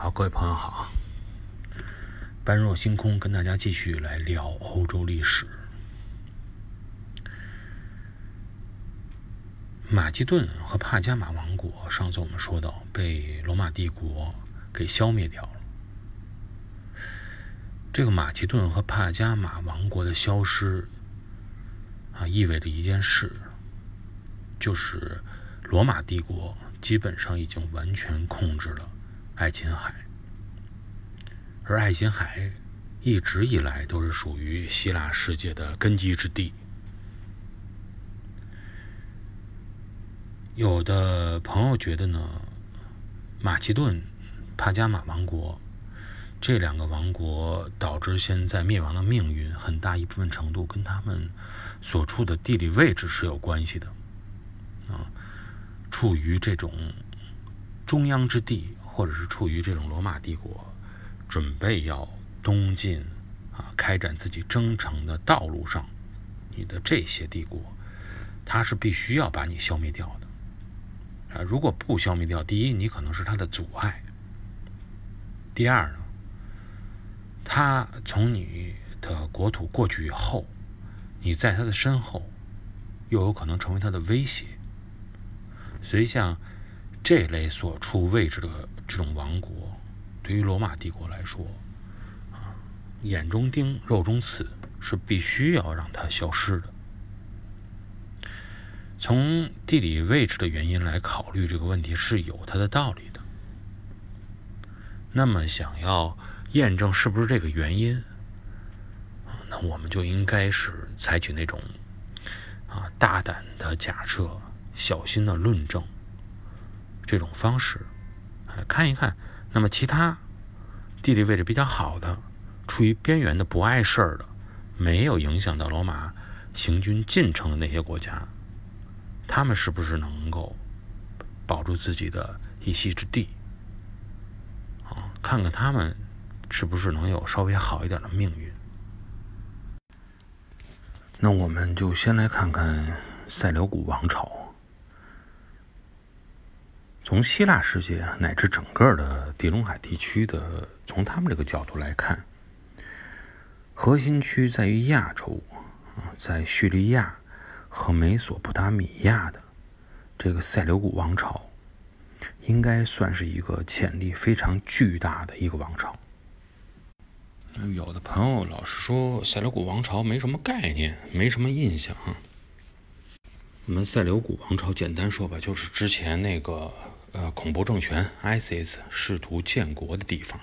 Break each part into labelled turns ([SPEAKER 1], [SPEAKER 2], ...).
[SPEAKER 1] 好，各位朋友好，般若星空跟大家继续来聊欧洲历史。马其顿和帕加马王国，上次我们说到被罗马帝国给消灭掉了。这个马其顿和帕加马王国的消失啊，意味着一件事，就是罗马帝国基本上已经完全控制了。爱琴海，而爱琴海一直以来都是属于希腊世界的根基之地。有的朋友觉得呢，马其顿、帕加马王国这两个王国导致现在灭亡的命运，很大一部分程度跟他们所处的地理位置是有关系的。啊，处于这种中央之地。或者是处于这种罗马帝国准备要东进啊，开展自己征程的道路上，你的这些帝国，它是必须要把你消灭掉的啊！如果不消灭掉，第一，你可能是它的阻碍；第二呢，它从你的国土过去以后，你在它的身后又有可能成为它的威胁。所以，像这类所处位置的。这种王国对于罗马帝国来说，啊，眼中钉、肉中刺，是必须要让它消失的。从地理位置的原因来考虑这个问题是有它的道理的。那么，想要验证是不是这个原因，那我们就应该是采取那种啊大胆的假设、小心的论证这种方式。看一看，那么其他地理位置比较好的、处于边缘的、不碍事儿的、没有影响到罗马行军进程的那些国家，他们是不是能够保住自己的一席之地？啊，看看他们是不是能有稍微好一点的命运？那我们就先来看看塞琉古王朝。从希腊世界乃至整个的地中海地区的，从他们这个角度来看，核心区在于亚洲啊，在叙利亚和美索不达米亚的这个塞琉古王朝，应该算是一个潜力非常巨大的一个王朝。有的朋友老是说塞琉古王朝没什么概念，没什么印象。我们塞琉古王朝简单说吧，就是之前那个。呃，恐怖政权 ISIS 试图建国的地方，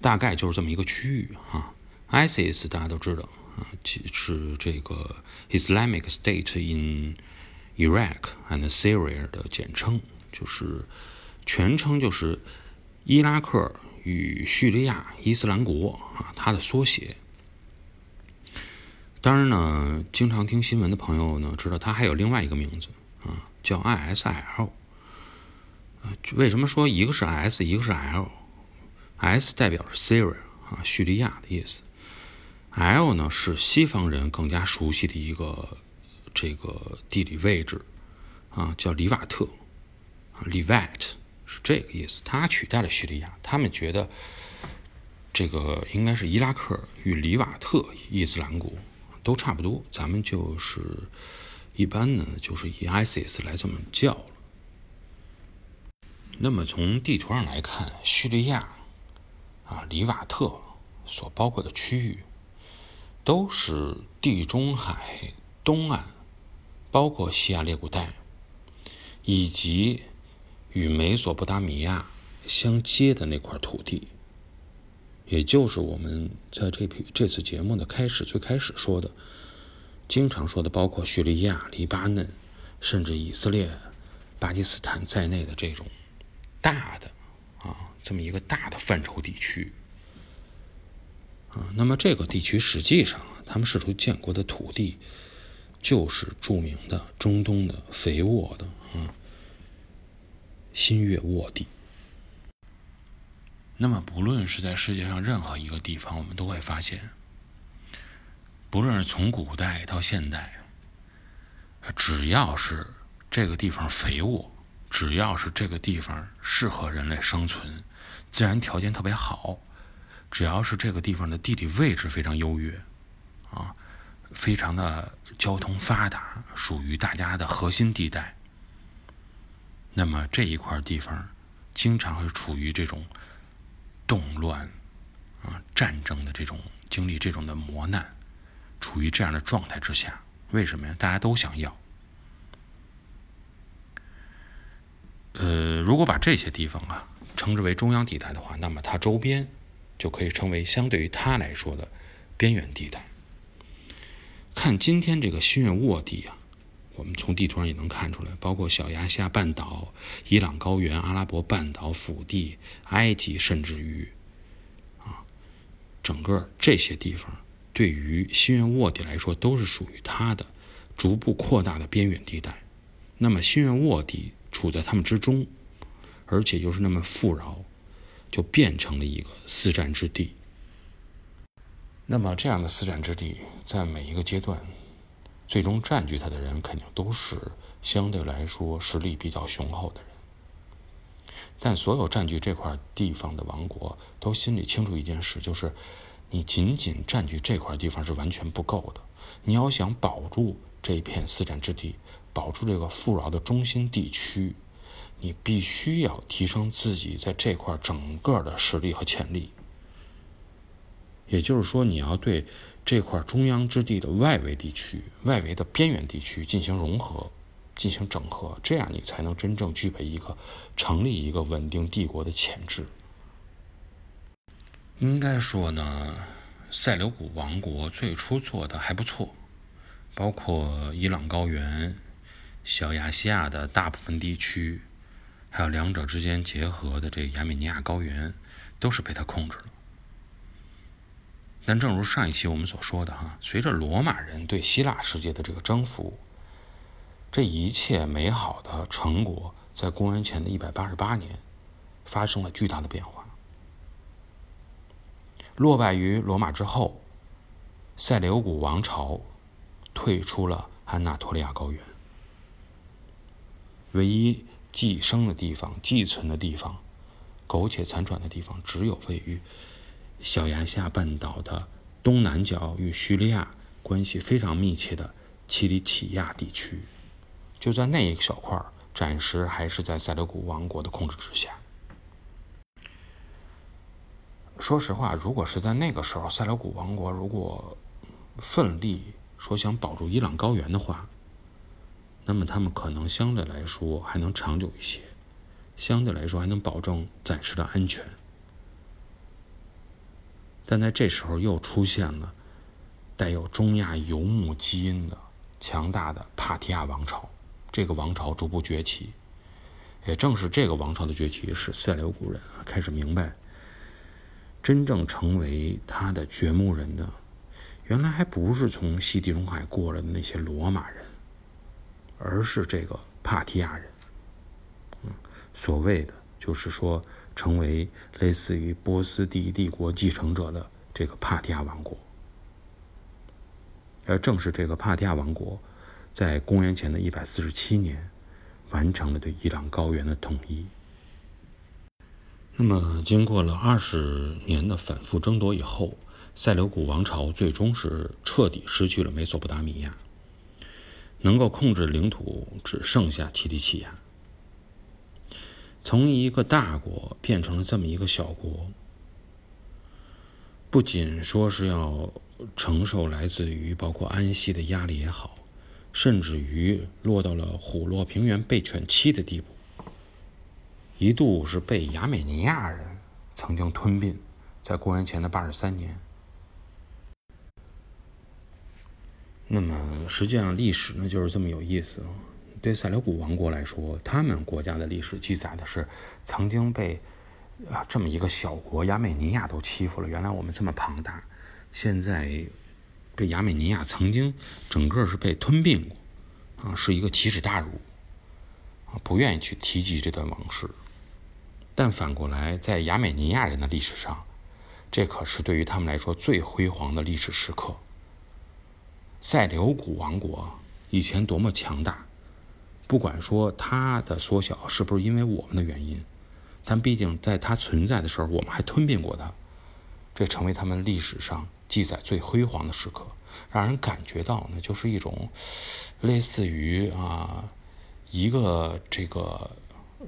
[SPEAKER 1] 大概就是这么一个区域啊。ISIS 大家都知道啊，是这个 Islamic State in Iraq and Syria 的简称，就是全称就是伊拉克与叙利亚伊斯兰国啊，它的缩写。当然呢，经常听新闻的朋友呢，知道它还有另外一个名字啊，叫 ISIL。为什么说一个是 S，一个是 L？S 代表是 Syria 啊，叙利亚的意思。L 呢是西方人更加熟悉的一个这个地理位置啊，叫里瓦特啊 l e v a t 是这个意思。它取代了叙利亚，他们觉得这个应该是伊拉克与里瓦特伊斯兰国都差不多。咱们就是一般呢，就是以 ISIS 来这么叫。那么从地图上来看，叙利亚啊，里瓦特所包括的区域，都是地中海东岸，包括西亚列古带，以及与美索不达米亚相接的那块土地，也就是我们在这批这次节目的开始最开始说的，经常说的，包括叙利亚、黎巴嫩，甚至以色列、巴基斯坦在内的这种。大的啊，这么一个大的范畴地区啊，那么这个地区实际上他们试图建国的土地，就是著名的中东的肥沃的啊新月沃地。那么不论是在世界上任何一个地方，我们都会发现，不论是从古代到现代，只要是这个地方肥沃。只要是这个地方适合人类生存，自然条件特别好，只要是这个地方的地理位置非常优越，啊，非常的交通发达，属于大家的核心地带，那么这一块地方经常会处于这种动乱啊、战争的这种经历这种的磨难，处于这样的状态之下，为什么呀？大家都想要。呃，如果把这些地方啊称之为中央地带的话，那么它周边就可以称为相对于它来说的边缘地带。看今天这个新月沃地啊，我们从地图上也能看出来，包括小亚细亚半岛、伊朗高原、阿拉伯半岛、腹地、埃及，甚至于啊，整个这些地方对于新月沃地来说都是属于它的逐步扩大的边缘地带。那么新月沃地。处在他们之中，而且又是那么富饶，就变成了一个四战之地。那么这样的四战之地，在每一个阶段，最终占据它的人，肯定都是相对来说实力比较雄厚的人。但所有占据这块地方的王国，都心里清楚一件事，就是你仅仅占据这块地方是完全不够的。你要想保住这片四战之地。保住这个富饶的中心地区，你必须要提升自己在这块整个的实力和潜力。也就是说，你要对这块中央之地的外围地区、外围的边缘地区进行融合、进行整合，这样你才能真正具备一个成立一个稳定帝国的潜质。应该说呢，塞琉古王国最初做的还不错，包括伊朗高原。小亚细亚的大部分地区，还有两者之间结合的这个亚美尼亚高原，都是被他控制了。但正如上一期我们所说的哈，随着罗马人对希腊世界的这个征服，这一切美好的成果在公元前的一百八十八年发生了巨大的变化。落败于罗马之后，塞琉古王朝退出了安纳托利亚高原。唯一寄生的地方、寄存的地方、苟且残喘的地方，只有位于小亚细亚半岛的东南角与叙利亚关系非常密切的奇里乞亚地区。就在那一小块儿暂时还是在塞琉古王国的控制之下。说实话，如果是在那个时候，塞琉古王国如果奋力说想保住伊朗高原的话，那么他们可能相对来说还能长久一些，相对来说还能保证暂时的安全。但在这时候又出现了带有中亚游牧基因的强大的帕提亚王朝，这个王朝逐步崛起。也正是这个王朝的崛起，使塞琉古人开始明白，真正成为他的掘墓人的，原来还不是从西地中海过来的那些罗马人。而是这个帕提亚人，嗯，所谓的就是说，成为类似于波斯第一帝国继承者的这个帕提亚王国。而正是这个帕提亚王国，在公元前的一百四十七年，完成了对伊朗高原的统一。那么，经过了二十年的反复争夺以后，塞琉古王朝最终是彻底失去了美索不达米亚。能够控制领土只剩下奇里乞亚，从一个大国变成了这么一个小国，不仅说是要承受来自于包括安息的压力也好，甚至于落到了虎落平原被犬欺的地步，一度是被亚美尼亚人曾经吞并，在公元前的八十三年。那么，实际上历史呢就是这么有意思。对塞琉古王国来说，他们国家的历史记载的是曾经被啊这么一个小国亚美尼亚都欺负了。原来我们这么庞大，现在被亚美尼亚曾经整个是被吞并过啊，是一个奇耻大辱啊，不愿意去提及这段往事。但反过来，在亚美尼亚人的历史上，这可是对于他们来说最辉煌的历史时刻。塞琉古王国以前多么强大，不管说它的缩小是不是因为我们的原因，但毕竟在它存在的时候，我们还吞并过它，这成为他们历史上记载最辉煌的时刻，让人感觉到呢，就是一种类似于啊一个这个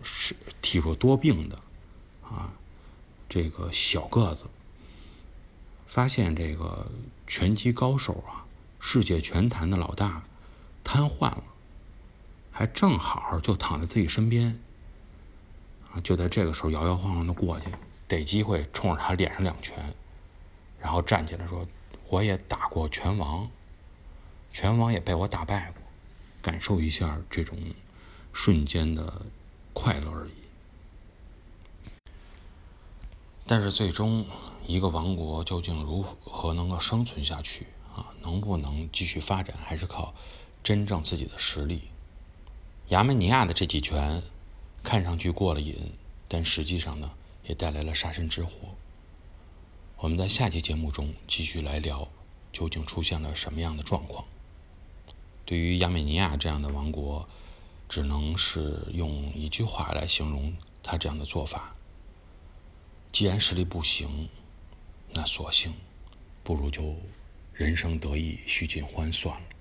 [SPEAKER 1] 是体弱多病的啊这个小个子，发现这个拳击高手啊，世界拳坛的老大瘫痪了。还正好就躺在自己身边，啊，就在这个时候摇摇晃晃的过去，逮机会冲着他脸上两拳，然后站起来说：“我也打过拳王，拳王也被我打败过，感受一下这种瞬间的快乐而已。”但是最终，一个王国究竟如何能够生存下去啊？能不能继续发展，还是靠真正自己的实力。亚美尼亚的这几拳，看上去过了瘾，但实际上呢，也带来了杀身之祸。我们在下期节目中继续来聊，究竟出现了什么样的状况？对于亚美尼亚这样的王国，只能是用一句话来形容他这样的做法：既然实力不行，那索性不如就人生得意须尽欢算了。